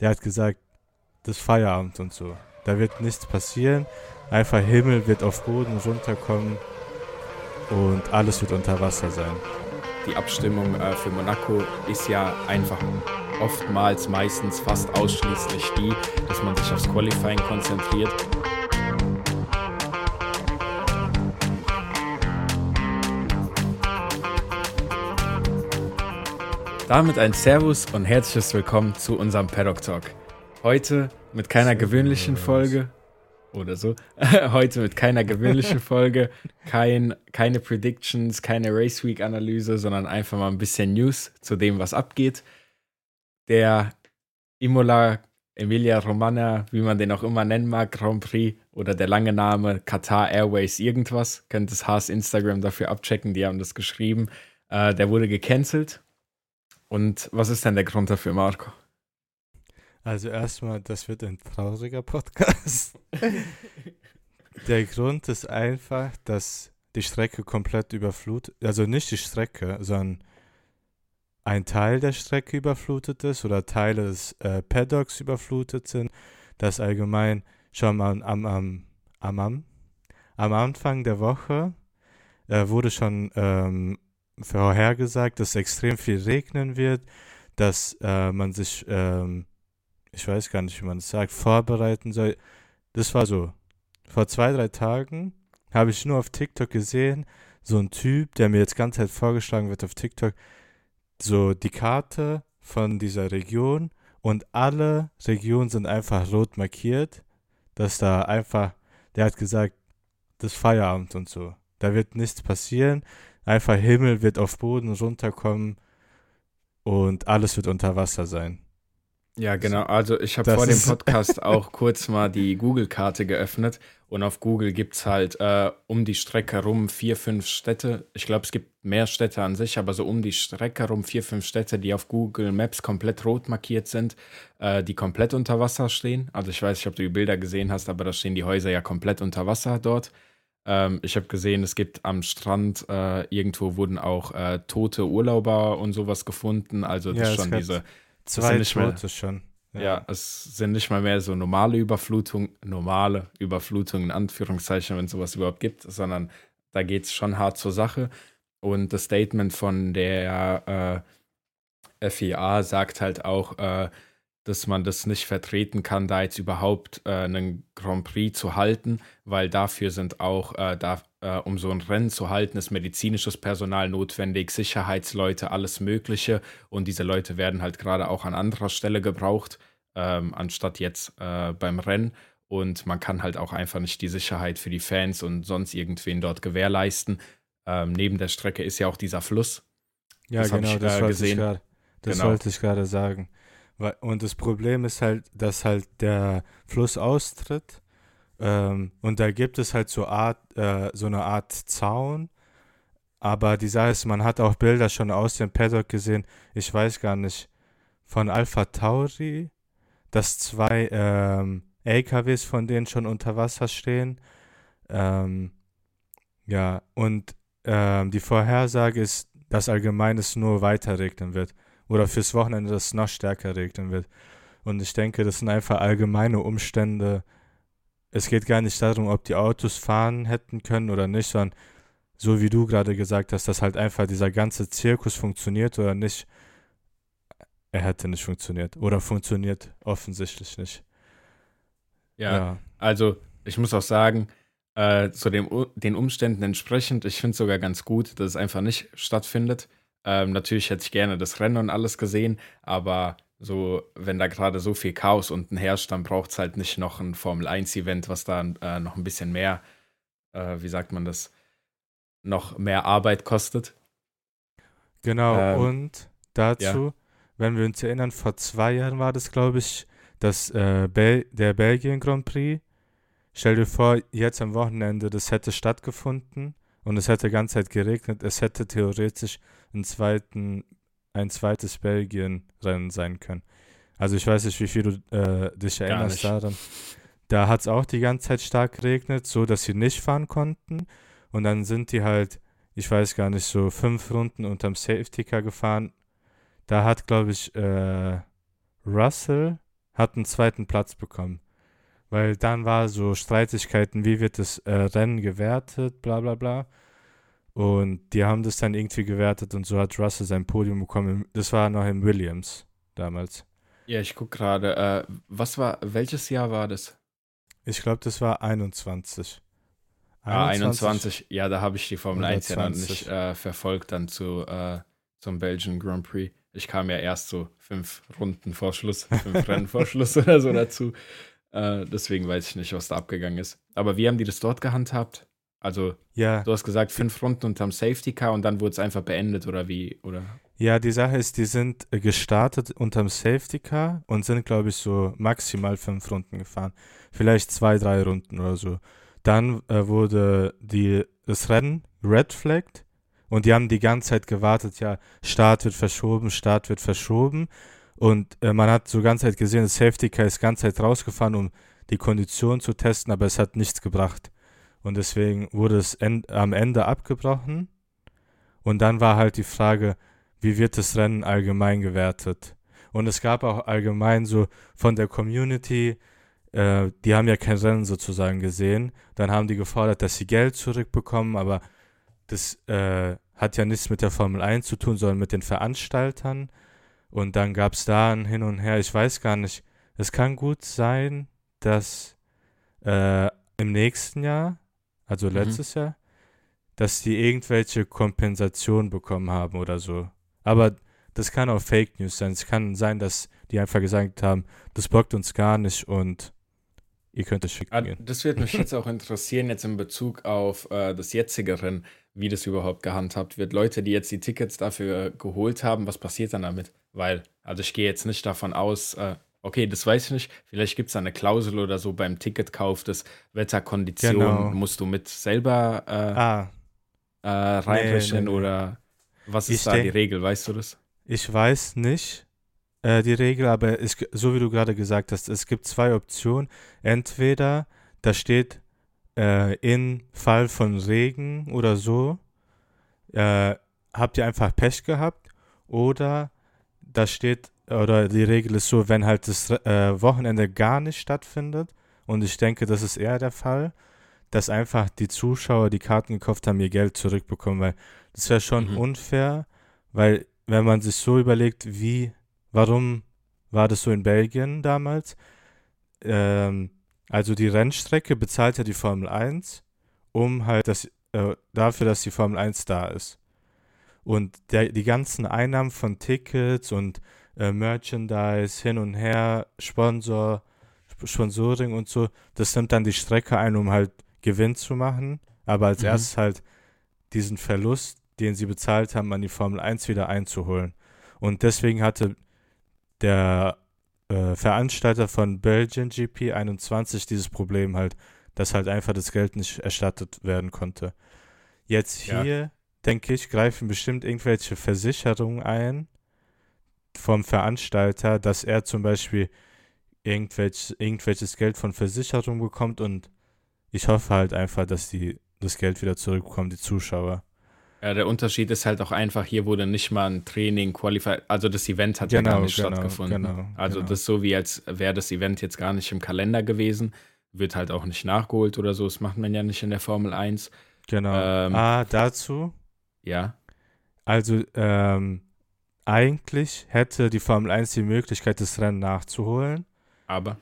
der hat gesagt, das ist Feierabend und so. Da wird nichts passieren. Einfach Himmel wird auf Boden runterkommen und alles wird unter Wasser sein. Die Abstimmung äh, für Monaco ist ja einfach oftmals, meistens fast ausschließlich die, dass man sich aufs Qualifying konzentriert. Damit ein Servus und herzliches Willkommen zu unserem Paddock Talk. Heute mit keiner gewöhnlichen Folge oder so. Heute mit keiner gewöhnlichen Folge, kein, keine Predictions, keine Race Week Analyse, sondern einfach mal ein bisschen News zu dem, was abgeht. Der Imola Emilia Romana, wie man den auch immer nennen mag, Grand Prix oder der lange Name Qatar Airways irgendwas, könnt das Haas Instagram dafür abchecken, die haben das geschrieben. Äh, der wurde gecancelt und was ist denn der Grund dafür, Marco? Also erstmal, das wird ein trauriger Podcast. der Grund ist einfach, dass die Strecke komplett überflutet, also nicht die Strecke, sondern ein Teil der Strecke überflutet ist oder Teile des äh, Paddocks überflutet sind, dass allgemein schon mal am, am, am, am, am Anfang der Woche äh, wurde schon ähm, vorhergesagt, dass extrem viel regnen wird, dass äh, man sich, ähm, ich weiß gar nicht, wie man es sagt, vorbereiten soll. Das war so. Vor zwei, drei Tagen habe ich nur auf TikTok gesehen, so ein Typ, der mir jetzt ganz Zeit vorgeschlagen wird auf TikTok, so die Karte von dieser Region und alle Regionen sind einfach rot markiert, dass da einfach, der hat gesagt, das Feierabend und so. Da wird nichts passieren einfach Himmel wird auf Boden runterkommen und alles wird unter Wasser sein. Ja, genau. Also ich habe vor dem Podcast auch kurz mal die Google-Karte geöffnet und auf Google gibt es halt äh, um die Strecke rum vier, fünf Städte. Ich glaube, es gibt mehr Städte an sich, aber so um die Strecke rum vier, fünf Städte, die auf Google Maps komplett rot markiert sind, äh, die komplett unter Wasser stehen. Also ich weiß nicht, ob du die Bilder gesehen hast, aber da stehen die Häuser ja komplett unter Wasser dort. Ähm, ich habe gesehen, es gibt am Strand äh, irgendwo wurden auch äh, tote Urlauber und sowas gefunden. Also das ja, schon diese zwei nicht Tote schon. Ja. ja. es sind nicht mal mehr so normale Überflutungen, normale Überflutungen in Anführungszeichen, wenn es sowas überhaupt gibt, sondern da geht es schon hart zur Sache. Und das Statement von der äh, FIA sagt halt auch, äh, dass man das nicht vertreten kann, da jetzt überhaupt äh, einen Grand Prix zu halten, weil dafür sind auch, äh, da, äh, um so ein Rennen zu halten, ist medizinisches Personal notwendig, Sicherheitsleute, alles Mögliche. Und diese Leute werden halt gerade auch an anderer Stelle gebraucht, ähm, anstatt jetzt äh, beim Rennen. Und man kann halt auch einfach nicht die Sicherheit für die Fans und sonst irgendwen dort gewährleisten. Ähm, neben der Strecke ist ja auch dieser Fluss. Ja, das genau, ich, das, wollte ich grad, das genau. wollte ich gerade sagen. Und das Problem ist halt, dass halt der Fluss austritt ähm, und da gibt es halt so, Art, äh, so eine Art Zaun. Aber die Sache ist, man hat auch Bilder schon aus dem Paddock gesehen, ich weiß gar nicht, von Alpha Tauri, dass zwei ähm, LKWs von denen schon unter Wasser stehen. Ähm, ja, und ähm, die Vorhersage ist, dass allgemein es nur weiter regnen wird oder fürs Wochenende das noch stärker regnen wird. Und ich denke, das sind einfach allgemeine Umstände. Es geht gar nicht darum, ob die Autos fahren hätten können oder nicht, sondern so wie du gerade gesagt hast, dass halt einfach dieser ganze Zirkus funktioniert oder nicht. Er hätte nicht funktioniert oder funktioniert offensichtlich nicht. Ja, ja. also ich muss auch sagen, äh, zu dem, den Umständen entsprechend, ich finde es sogar ganz gut, dass es einfach nicht stattfindet. Ähm, natürlich hätte ich gerne das Rennen und alles gesehen, aber so, wenn da gerade so viel Chaos unten herrscht, dann braucht es halt nicht noch ein Formel-1-Event, was da äh, noch ein bisschen mehr, äh, wie sagt man das, noch mehr Arbeit kostet. Genau, ähm, und dazu, ja. wenn wir uns erinnern, vor zwei Jahren war das, glaube ich, das, äh, Bel der Belgien Grand Prix. Stell dir vor, jetzt am Wochenende, das hätte stattgefunden und es hätte die ganze Zeit geregnet. Es hätte theoretisch einen zweiten, ein zweites Belgien-Rennen sein können. Also ich weiß nicht, wie viel du äh, dich erinnerst daran. Da hat es auch die ganze Zeit stark geregnet, so dass sie nicht fahren konnten. Und dann sind die halt, ich weiß gar nicht, so fünf Runden unterm Safety Car gefahren. Da hat, glaube ich, äh, Russell hat einen zweiten Platz bekommen. Weil dann war so Streitigkeiten, wie wird das äh, Rennen gewertet, bla bla bla. Und die haben das dann irgendwie gewertet und so hat Russell sein Podium bekommen. Das war noch in Williams damals. Ja, ich gucke gerade. Äh, was war, welches Jahr war das? Ich glaube, das war 21. Ah, 21. Ja, da habe ich die Formel 1 ja 120. nicht äh, verfolgt, dann zu, äh, zum Belgian Grand Prix. Ich kam ja erst so fünf Runden vor Schluss, fünf Rennen vor Schluss oder so dazu. Äh, deswegen weiß ich nicht, was da abgegangen ist. Aber wie haben die das dort gehandhabt? Also, Ja, du hast gesagt, fünf Runden unterm Safety Car und dann wurde es einfach beendet oder wie? Oder? ja, die Sache ist, die sind äh, gestartet unterm Safety Car und sind, glaube ich, so maximal fünf Runden gefahren. Vielleicht zwei, drei Runden oder so. Dann äh, wurde die, das Rennen red flagged und die haben die ganze Zeit gewartet, ja, Start wird verschoben, Start wird verschoben. Und äh, man hat so ganze Zeit gesehen, das Safety Car ist ganze Zeit rausgefahren, um die Kondition zu testen, aber es hat nichts gebracht. Und deswegen wurde es end, am Ende abgebrochen. Und dann war halt die Frage, wie wird das Rennen allgemein gewertet? Und es gab auch allgemein so von der Community, äh, die haben ja kein Rennen sozusagen gesehen. Dann haben die gefordert, dass sie Geld zurückbekommen, aber das äh, hat ja nichts mit der Formel 1 zu tun, sondern mit den Veranstaltern. Und dann gab es da ein Hin und Her. Ich weiß gar nicht. Es kann gut sein, dass äh, im nächsten Jahr, also Mhm. letztes Jahr, dass die irgendwelche Kompensation bekommen haben oder so. Aber das kann auch Fake News sein. Es kann sein, dass die einfach gesagt haben, das bockt uns gar nicht und ihr könnt es schicken Ah, das wird mich jetzt auch interessieren, jetzt in Bezug auf äh, das jetzige Rennen, wie das überhaupt gehandhabt wird. Leute, die jetzt die Tickets dafür geholt haben, was passiert dann damit? Weil, also ich gehe jetzt nicht davon aus, äh, okay, das weiß ich nicht, vielleicht gibt es eine Klausel oder so beim Ticketkauf, das Wetterkondition Genau. musst du mit selber äh, Ah, äh, reinrechnen nee, nee. oder was ist Ich da die Regel, weißt du das? Ich weiß nicht äh, die Regel, aber es, so wie du gerade gesagt hast, es gibt zwei Optionen. Entweder da steht äh, in Fall von Regen oder so, äh, habt ihr einfach Pech gehabt, oder da steht, oder die Regel ist so, wenn halt das äh, Wochenende gar nicht stattfindet, und ich denke, das ist eher der Fall, dass einfach die Zuschauer, die Karten gekauft haben, ihr Geld zurückbekommen, weil das wäre schon Mhm. unfair, weil wenn man sich so überlegt, wie, warum war das so in Belgien damals? Ähm, also die Rennstrecke bezahlt ja die Formel 1, um halt das, äh, dafür, dass die Formel 1 da ist. Und der, die ganzen Einnahmen von Tickets und äh, Merchandise hin und her, Sponsor, Sp- Sponsoring und so, das nimmt dann die Strecke ein, um halt Gewinn zu machen. Aber als Mhm. erstes halt diesen Verlust, den sie bezahlt haben, an die Formel 1 wieder einzuholen. Und deswegen hatte der äh, Veranstalter von Belgian GP 21 dieses Problem halt, dass halt einfach das Geld nicht erstattet werden konnte. Jetzt Ja. hier, denke ich, greifen bestimmt irgendwelche Versicherungen ein vom Veranstalter, dass er zum Beispiel irgendwelch, irgendwelches Geld von Versicherung bekommt und ich hoffe halt einfach, dass die das Geld wieder zurückbekommen, die Zuschauer. Ja, der Unterschied ist halt auch einfach, hier wurde nicht mal ein Training qualifiziert, also das Event hat ja Genau, gar nicht genau, stattgefunden. genau, also genau. das ist so wie, als wäre das Event jetzt gar nicht im Kalender gewesen, wird halt auch nicht nachgeholt oder so, das macht man ja nicht in der Formel 1. Genau. Ähm, ah, dazu, Ja, also ähm, eigentlich hätte die Formel 1 die Möglichkeit, das Rennen nachzuholen, aber,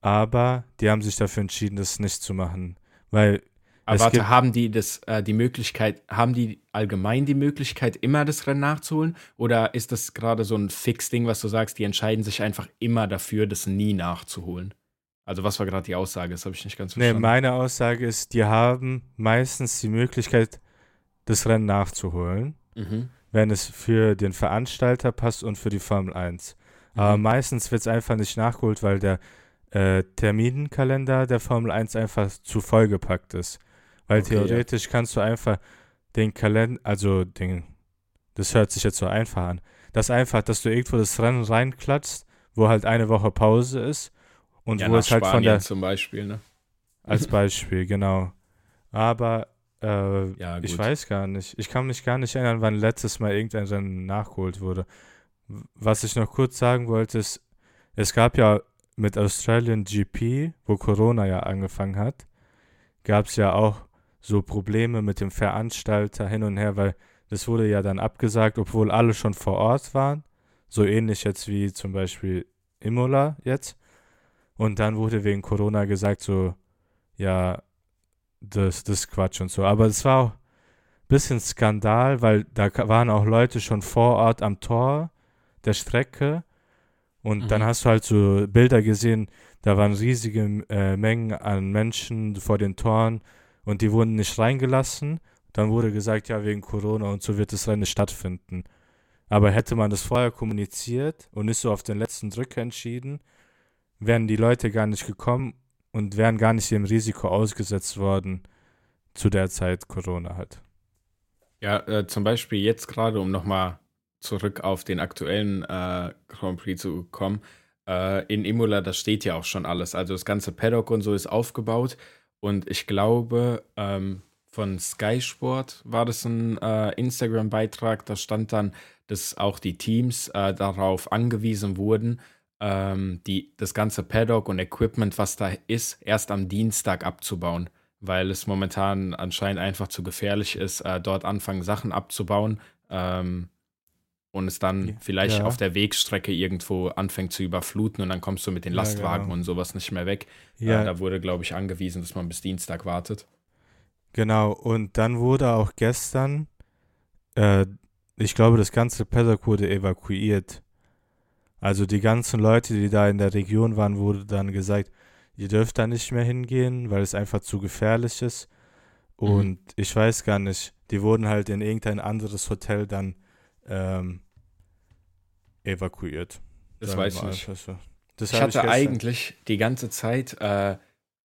aber die haben sich dafür entschieden, das nicht zu machen. Weil, aber warte, haben die das, äh, die Möglichkeit, haben die allgemein die Möglichkeit, immer das Rennen nachzuholen? Oder ist das gerade so ein Fix-Ding, was du sagst, die entscheiden sich einfach immer dafür, das nie nachzuholen? Also was war gerade die Aussage? Das habe ich nicht ganz nee, verstanden. meine Aussage ist, die haben meistens die Möglichkeit, das Rennen nachzuholen, mhm. wenn es für den Veranstalter passt und für die Formel 1. Aber Mhm. meistens wird es einfach nicht nachgeholt, weil der äh, Terminkalender der Formel 1 einfach zu vollgepackt ist. Weil Okay, ja. theoretisch kannst du einfach den Kalender, also den, das hört sich jetzt so einfach an, das einfach, dass du irgendwo das Rennen reinklatschst, wo halt eine Woche Pause ist und Ja, wo es halt von Spanien der, zum Beispiel, ne? als Beispiel, genau. Aber äh, Ja, ich weiß gar nicht. Ich kann mich gar nicht erinnern, wann letztes Mal irgendein Rennen nachgeholt wurde. Was ich noch kurz sagen wollte, ist, es gab ja mit Australian GP, wo Corona ja angefangen hat, gab es ja auch so Probleme mit dem Veranstalter hin und her, weil das wurde ja dann abgesagt, obwohl alle schon vor Ort waren. So ähnlich jetzt wie zum Beispiel Imola jetzt. Und dann wurde wegen Corona gesagt, so, ja, das, das ist Quatsch und so. Aber es war auch ein bisschen Skandal, weil da waren auch Leute schon vor Ort am Tor der Strecke. Und mhm. dann hast du halt so Bilder gesehen, da waren riesige äh, Mengen an Menschen vor den Toren und die wurden nicht reingelassen. Dann wurde gesagt, ja, wegen Corona und so wird das Rennen stattfinden. Aber hätte man das vorher kommuniziert und nicht so auf den letzten Drücker entschieden, wären die Leute gar nicht gekommen und wären gar nicht dem Risiko ausgesetzt worden, zu der Zeit Corona hat. Ja, äh, zum Beispiel jetzt gerade, um nochmal zurück auf den aktuellen äh, Grand Prix zu kommen, äh, in Imola, da steht ja auch schon alles. Also das ganze Paddock und so ist aufgebaut und ich glaube, ähm, von Sky Sport war das ein äh, Instagram-Beitrag, da stand dann, dass auch die Teams äh, darauf angewiesen wurden, ähm, die, das ganze Paddock und Equipment, was da ist, erst am Dienstag abzubauen, weil es momentan anscheinend einfach zu gefährlich ist, äh, dort anfangen, Sachen abzubauen. Ähm, und es dann ja. vielleicht ja. auf der Wegstrecke irgendwo anfängt zu überfluten und dann kommst du mit den Lastwagen ja, genau. und sowas nicht mehr weg. Ja. Äh, da wurde, glaube ich, angewiesen, dass man bis Dienstag wartet. Genau, und dann wurde auch gestern, äh, ich glaube, das ganze Paddock wurde evakuiert also die ganzen Leute, die da in der Region waren, wurde dann gesagt, ihr dürft da nicht mehr hingehen, weil es einfach zu gefährlich ist. Mhm. Und mhm. ich weiß gar nicht, die wurden halt in irgendein anderes Hotel dann ähm, evakuiert. Das weiß ich nicht. So. Das ich hatte ich eigentlich die ganze Zeit, äh,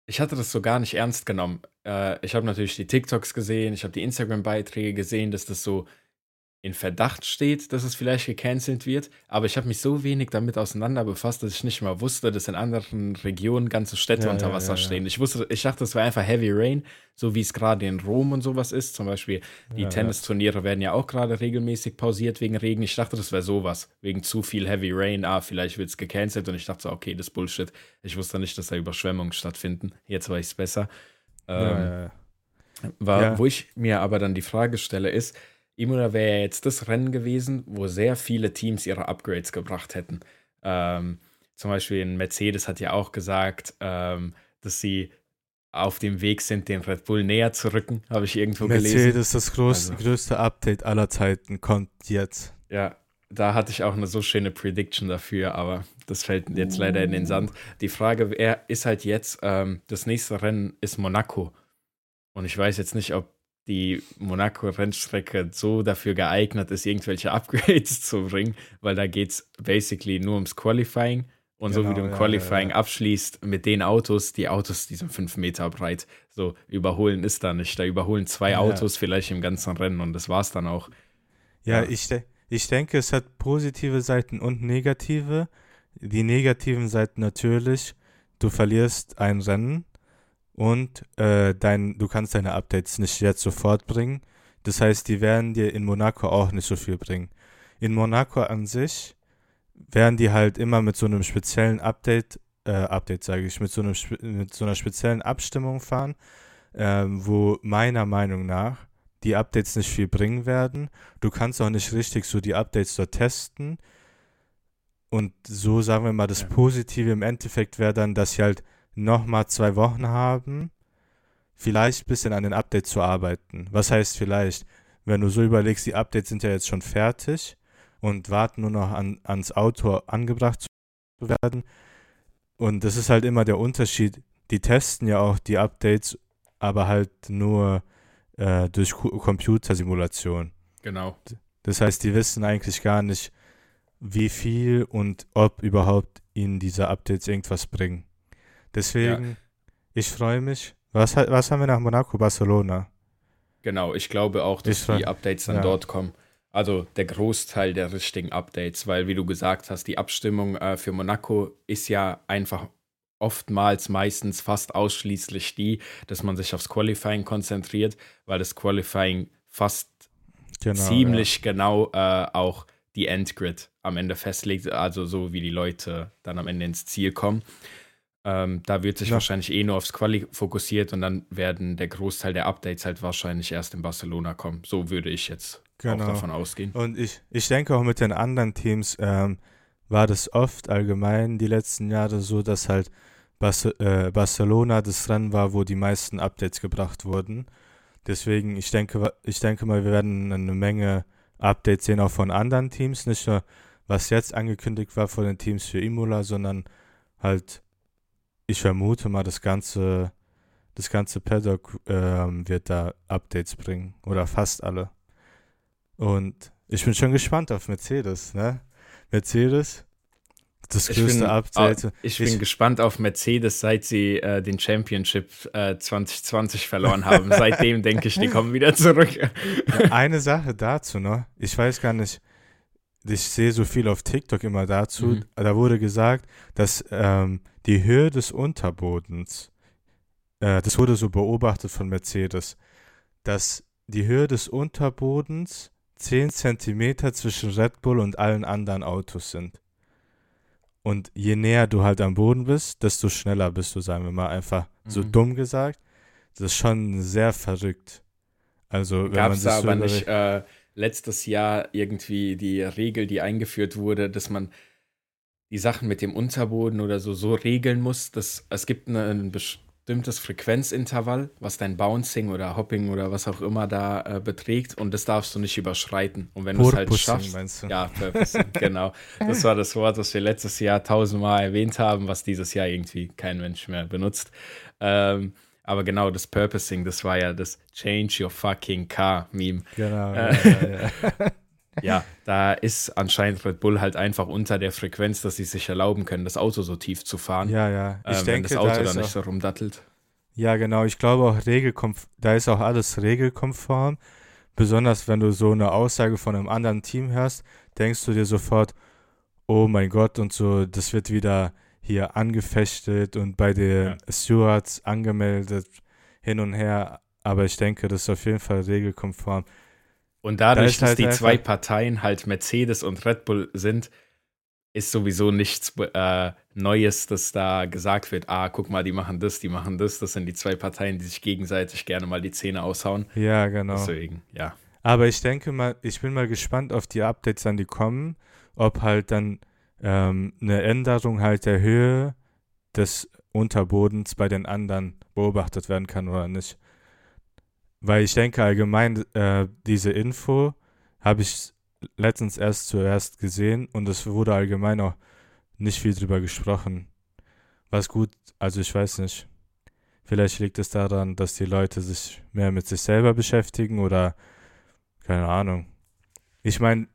ich hatte das so gar nicht ernst genommen. Äh, ich habe natürlich die TikToks gesehen, ich habe die Instagram-Beiträge gesehen, dass das so in Verdacht steht, dass es vielleicht gecancelt wird, aber ich habe mich so wenig damit auseinander befasst, dass ich nicht mal wusste, dass in anderen Regionen ganze Städte ja, unter Wasser ja, ja, stehen. Ich wusste, ich dachte, es wäre einfach Heavy Rain, so wie es gerade in Rom und sowas ist. Zum Beispiel die Tennisturniere werden ja auch gerade regelmäßig pausiert wegen Regen. Ich dachte, das wäre sowas, wegen zu viel Heavy Rain. Ah, vielleicht wird es gecancelt und ich dachte so, okay, das ist Bullshit. Ich wusste nicht, dass da Überschwemmungen stattfinden. Jetzt weiß ich es besser. Ähm, war, Wo ich mir aber dann die Frage stelle, ist, Imola wäre jetzt das Rennen gewesen, wo sehr viele Teams ihre Upgrades gebracht hätten. Ähm, zum Beispiel ein Mercedes hat ja auch gesagt, ähm, dass sie auf dem Weg sind, den Red Bull näher zu rücken, habe ich irgendwo Mercedes, gelesen. Mercedes, das größte, also, größte Update aller Zeiten, kommt jetzt. Ja, da hatte ich auch eine so schöne Prediction dafür, aber das fällt jetzt leider in den Sand. Die Frage ist halt jetzt, ähm, das nächste Rennen ist Monaco. Und ich weiß jetzt nicht, ob die Monaco-Rennstrecke so dafür geeignet ist, irgendwelche Upgrades zu bringen, weil da geht es basically nur ums Qualifying. Und genau, so wie genau, du im Qualifying ja, ja. abschließt mit den Autos, die Autos, die sind fünf Meter breit. So überholen ist da nicht. Da überholen zwei Autos vielleicht im ganzen Rennen und das war's dann auch. Ja, Ich, de ich denke, es hat positive Seiten und negative. Die negativen Seiten natürlich, du verlierst ein Rennen, und äh, dein, du kannst deine Updates nicht jetzt sofort bringen. Das heißt, die werden dir in Monaco auch nicht so viel bringen. In Monaco an sich werden die halt immer mit so einem speziellen Update, äh, Update sage ich, mit so, einem, mit so einer speziellen Abstimmung fahren, äh, wo meiner Meinung nach die Updates nicht viel bringen werden. Du kannst auch nicht richtig so die Updates dort testen. Und so sagen wir mal, das Positive im Endeffekt wäre dann, dass sie halt nochmal zwei Wochen haben, vielleicht ein bisschen an den Updates zu arbeiten. Was heißt vielleicht? Wenn du so überlegst, die Updates sind ja jetzt schon fertig und warten nur noch an, ans Auto angebracht zu werden. Und das ist halt immer der Unterschied. Die testen ja auch die Updates, aber halt nur äh, durch Computersimulation. Genau. Das heißt, die wissen eigentlich gar nicht, wie viel und ob überhaupt ihnen diese Updates irgendwas bringen. Deswegen, ja. ich freue mich. Was, was haben wir nach Monaco? Barcelona. Genau, ich glaube auch, dass die Updates dann ja. dort kommen. Also der Großteil der richtigen Updates, weil wie du gesagt hast, die Abstimmung äh, für Monaco ist ja einfach oftmals, meistens fast ausschließlich die, dass man sich aufs Qualifying konzentriert, weil das Qualifying fast genau, ziemlich ja. genau äh, auch die Endgrid am Ende festlegt, also so wie die Leute dann am Ende ins Ziel kommen. Ähm, da wird sich ja. wahrscheinlich eh nur aufs Quali fokussiert und dann werden der Großteil der Updates halt wahrscheinlich erst in Barcelona kommen. So würde ich jetzt genau. auch davon ausgehen. Und ich, ich denke auch mit den anderen Teams ähm, war das oft allgemein die letzten Jahre so, dass halt Bas äh, Barcelona das Rennen war, wo die meisten Updates gebracht wurden. Deswegen, ich denke, ich denke mal, wir werden eine Menge Updates sehen, auch von anderen Teams. Nicht nur, was jetzt angekündigt war von den Teams für Imola, sondern halt ich vermute mal, das ganze, das ganze Paddock äh, wird da Updates bringen. Oder fast alle. Und ich bin schon gespannt auf Mercedes, ne? Mercedes, das größte bin, Update. Oh, ich, ich bin gespannt auf Mercedes, seit sie äh, den Championship äh, 2020 verloren haben. Seitdem denke ich, die kommen wieder zurück. Eine Sache dazu noch. Ich weiß gar nicht, ich sehe so viel auf TikTok immer dazu. Mhm. Da wurde gesagt, dass ähm, die Höhe des Unterbodens, äh, das wurde so beobachtet von Mercedes, dass die Höhe des Unterbodens 10 Zentimeter zwischen Red Bull und allen anderen Autos sind. Und je näher du halt am Boden bist, desto schneller bist du, sagen wir mal, einfach mhm. so dumm gesagt. Das ist schon sehr verrückt. Also, Gab es da aber nicht äh, letztes Jahr irgendwie die Regel, die eingeführt wurde, dass man die Sachen mit dem Unterboden oder so so regeln muss, dass es gibt eine, ein bestimmtes Frequenzintervall, was dein Bouncing oder Hopping oder was auch immer da äh, beträgt und das darfst du nicht überschreiten. Und wenn du es halt schaffst, meinst du? ja, Purposing, genau. Das war das Wort, das wir letztes Jahr tausendmal erwähnt haben, was dieses Jahr irgendwie kein Mensch mehr benutzt. Ähm, aber genau, das Purposing, das war ja das Change Your Fucking Car Meme. Genau. Äh, ja, ja. ja, da ist anscheinend Red Bull halt einfach unter der Frequenz, dass sie sich erlauben können, das Auto so tief zu fahren. Ja, ja. Ich ähm, denke, wenn das Auto da dann nicht auch, so rumdattelt. Ja, genau. Ich glaube auch da ist auch alles regelkonform. Besonders wenn du so eine Aussage von einem anderen Team hörst, denkst du dir sofort, oh mein Gott und so, das wird wieder hier angefechtet und bei den ja. Stewards angemeldet hin und her. Aber ich denke, das ist auf jeden Fall regelkonform. Und dadurch, da dass halt die zwei Parteien halt Mercedes und Red Bull sind, ist sowieso nichts äh, Neues, dass da gesagt wird, ah, guck mal, die machen das, die machen das. Das sind die zwei Parteien, die sich gegenseitig gerne mal die Zähne aushauen. Ja, genau. Deswegen, ja. Aber ich denke mal, ich bin mal gespannt auf die Updates, an die kommen, ob halt dann ähm, eine Änderung halt der Höhe des Unterbodens bei den anderen beobachtet werden kann oder nicht. Weil ich denke allgemein, äh, diese Info habe ich letztens erst zuerst gesehen und es wurde allgemein auch nicht viel drüber gesprochen. Was gut, also ich weiß nicht. Vielleicht liegt es daran, dass die Leute sich mehr mit sich selber beschäftigen oder keine Ahnung. Ich meine,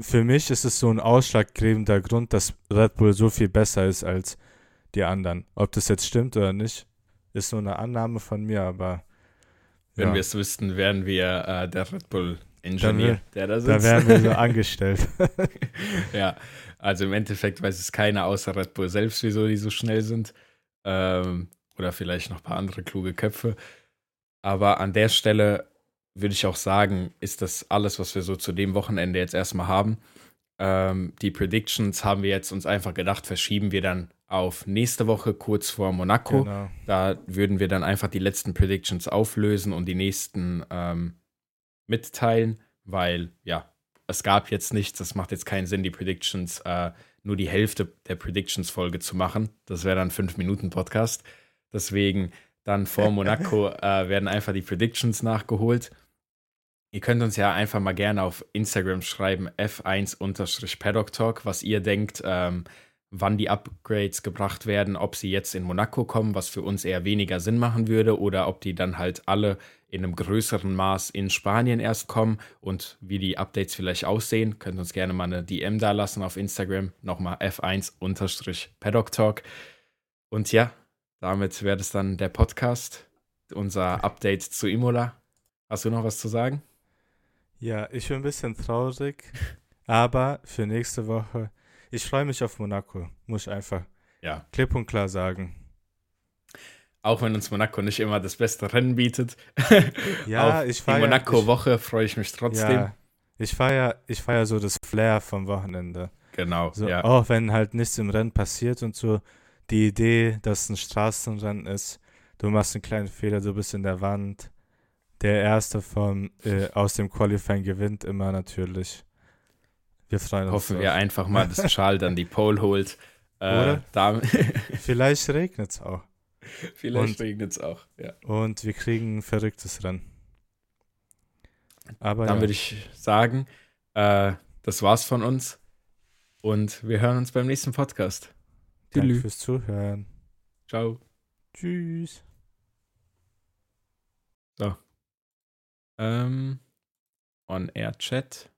für mich ist es so ein ausschlaggebender Grund, dass Red Bull so viel besser ist als die anderen. Ob das jetzt stimmt oder nicht, ist nur eine Annahme von mir, aber wenn ja. wir es wüssten, wären wir äh, der Red Bull-Ingenieur, der da sitzt. Da wären wir so angestellt. ja, also im Endeffekt weiß es keiner außer Red Bull selbst, wieso die so schnell sind. Ähm, oder vielleicht noch ein paar andere kluge Köpfe. Aber an der Stelle würde ich auch sagen, ist das alles, was wir so zu dem Wochenende jetzt erstmal haben. Ähm, die Predictions haben wir jetzt uns einfach gedacht, verschieben wir dann auf nächste Woche kurz vor Monaco. Genau. Da würden wir dann einfach die letzten Predictions auflösen und die nächsten ähm, mitteilen, weil ja, es gab jetzt nichts. Es macht jetzt keinen Sinn, die Predictions, äh, nur die Hälfte der Predictions-Folge zu machen. Das wäre dann fünf Minuten Podcast. Deswegen dann vor Monaco äh, werden einfach die Predictions nachgeholt. Ihr könnt uns ja einfach mal gerne auf Instagram schreiben, f1-paddock talk, was ihr denkt, ähm, wann die Upgrades gebracht werden, ob sie jetzt in Monaco kommen, was für uns eher weniger Sinn machen würde, oder ob die dann halt alle in einem größeren Maß in Spanien erst kommen und wie die Updates vielleicht aussehen. Könnt uns gerne mal eine DM da lassen auf Instagram. Nochmal F1-Paddock Talk. Und ja, damit wäre das dann der Podcast, unser Update zu Imola. Hast du noch was zu sagen? Ja, ich bin ein bisschen traurig, aber für nächste Woche ich freue mich auf Monaco, muss ich einfach ja. klipp und klar sagen. Auch wenn uns Monaco nicht immer das beste Rennen bietet. ja, auf ich feiere. Die Monaco-Woche freue ich mich trotzdem. Ja, ich feiere ich feier so das Flair vom Wochenende. Genau, So, ja. Auch wenn halt nichts im Rennen passiert und so, die Idee, dass ein Straßenrennen ist, du machst einen kleinen Fehler, du bist in der Wand. Der Erste vom, äh, aus dem Qualifying gewinnt immer natürlich. Wir freuen uns. Hoffen drauf. wir einfach mal, dass Charles dann die Pole holt. Äh, Vielleicht regnet es auch. vielleicht regnet es auch. Ja. Und wir kriegen ein verrücktes Rennen. Aber Dann ja, würde ich sagen, äh, das war's von uns. Und wir hören uns beim nächsten Podcast. danke fürs Zuhören. Ciao. Tschüss. Ähm, On-Air-Chat.